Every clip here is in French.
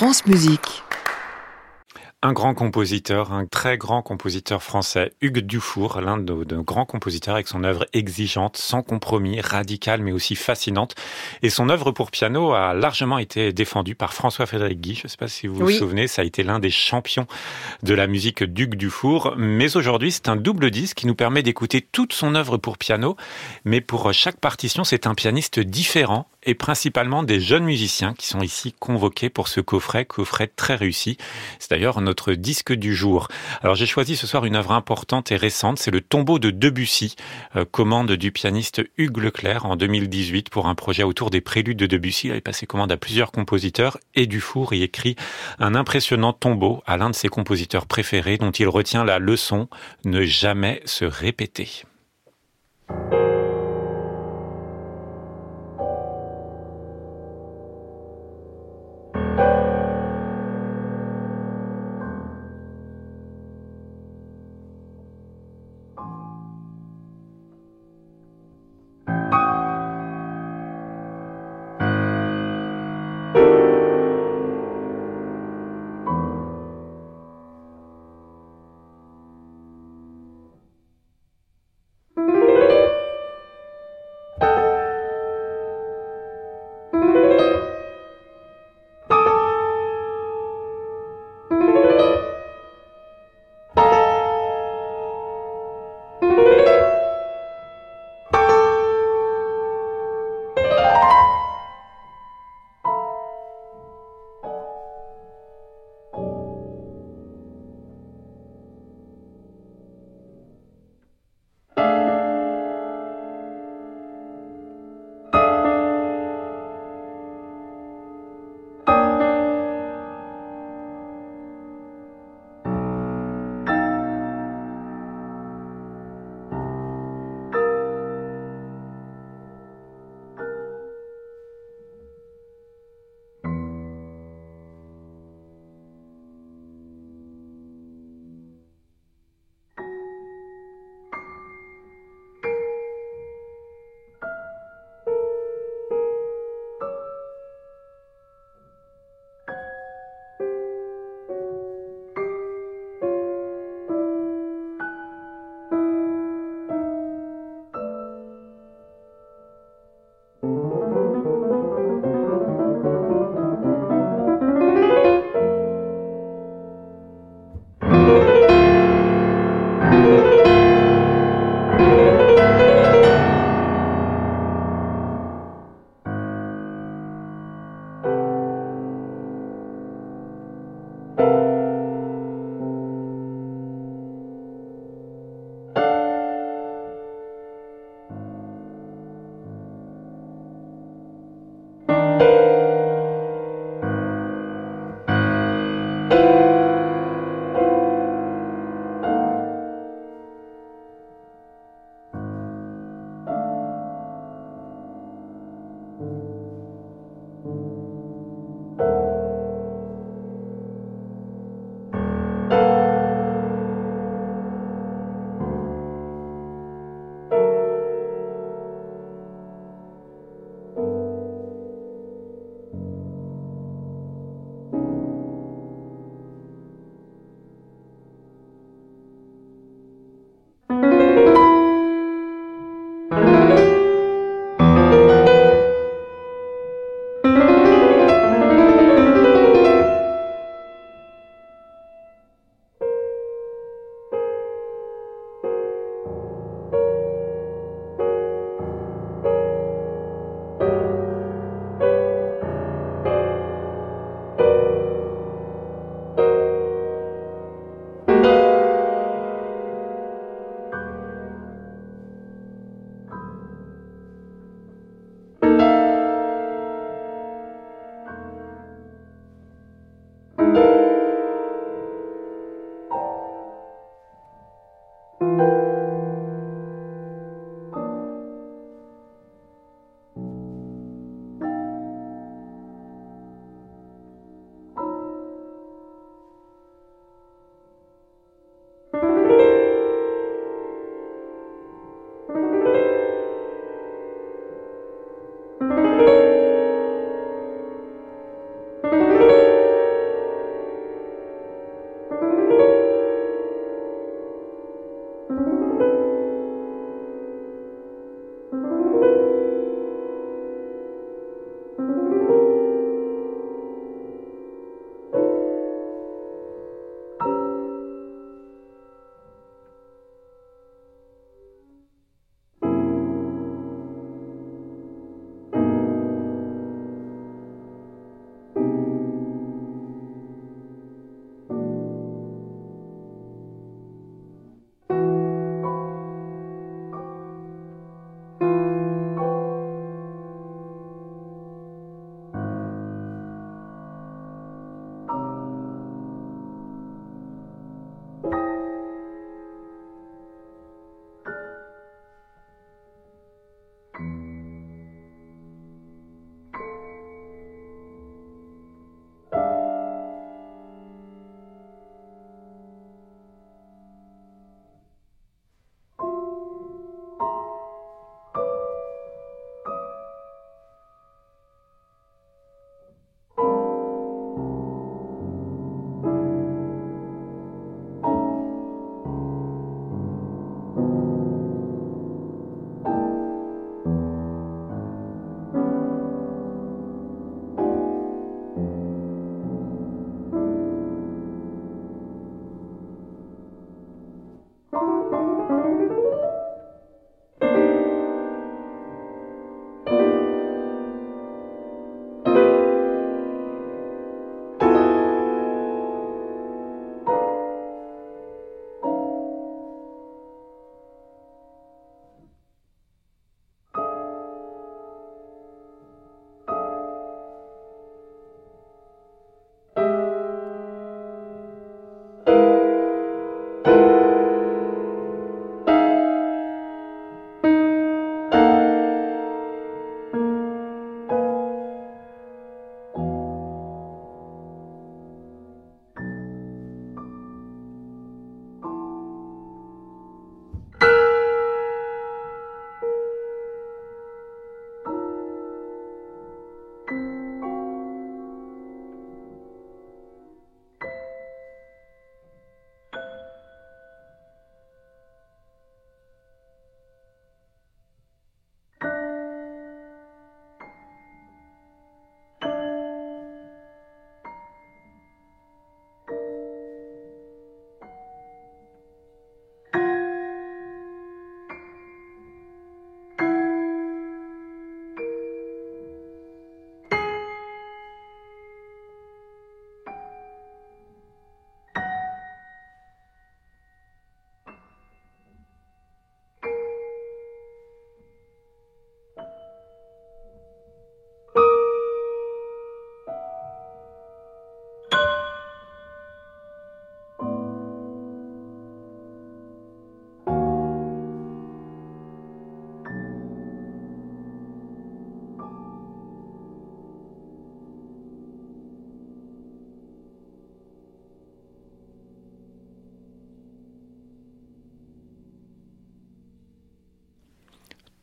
France Musique. Un grand compositeur, un très grand compositeur français, Hugues Dufour, l'un de nos grands compositeurs avec son œuvre exigeante, sans compromis, radicale mais aussi fascinante. Et son œuvre pour piano a largement été défendue par François-Frédéric Guy. Je ne sais pas si vous vous souvenez, ça a été l'un des champions de la musique d'Hugues Dufour. Mais aujourd'hui, c'est un double disque qui nous permet d'écouter toute son œuvre pour piano. Mais pour chaque partition, c'est un pianiste différent et principalement des jeunes musiciens qui sont ici convoqués pour ce coffret, coffret très réussi. C'est d'ailleurs notre disque du jour. Alors j'ai choisi ce soir une œuvre importante et récente, c'est le tombeau de Debussy, euh, commande du pianiste Hugues Leclerc en 2018 pour un projet autour des préludes de Debussy. Il avait passé commande à plusieurs compositeurs et Dufour y écrit un impressionnant tombeau à l'un de ses compositeurs préférés dont il retient la leçon ne jamais se répéter.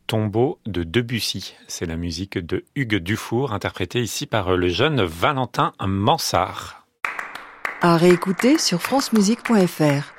Tombeau de Debussy. C'est la musique de Hugues Dufour, interprétée ici par le jeune Valentin Mansart. À réécouter sur francemusique.fr.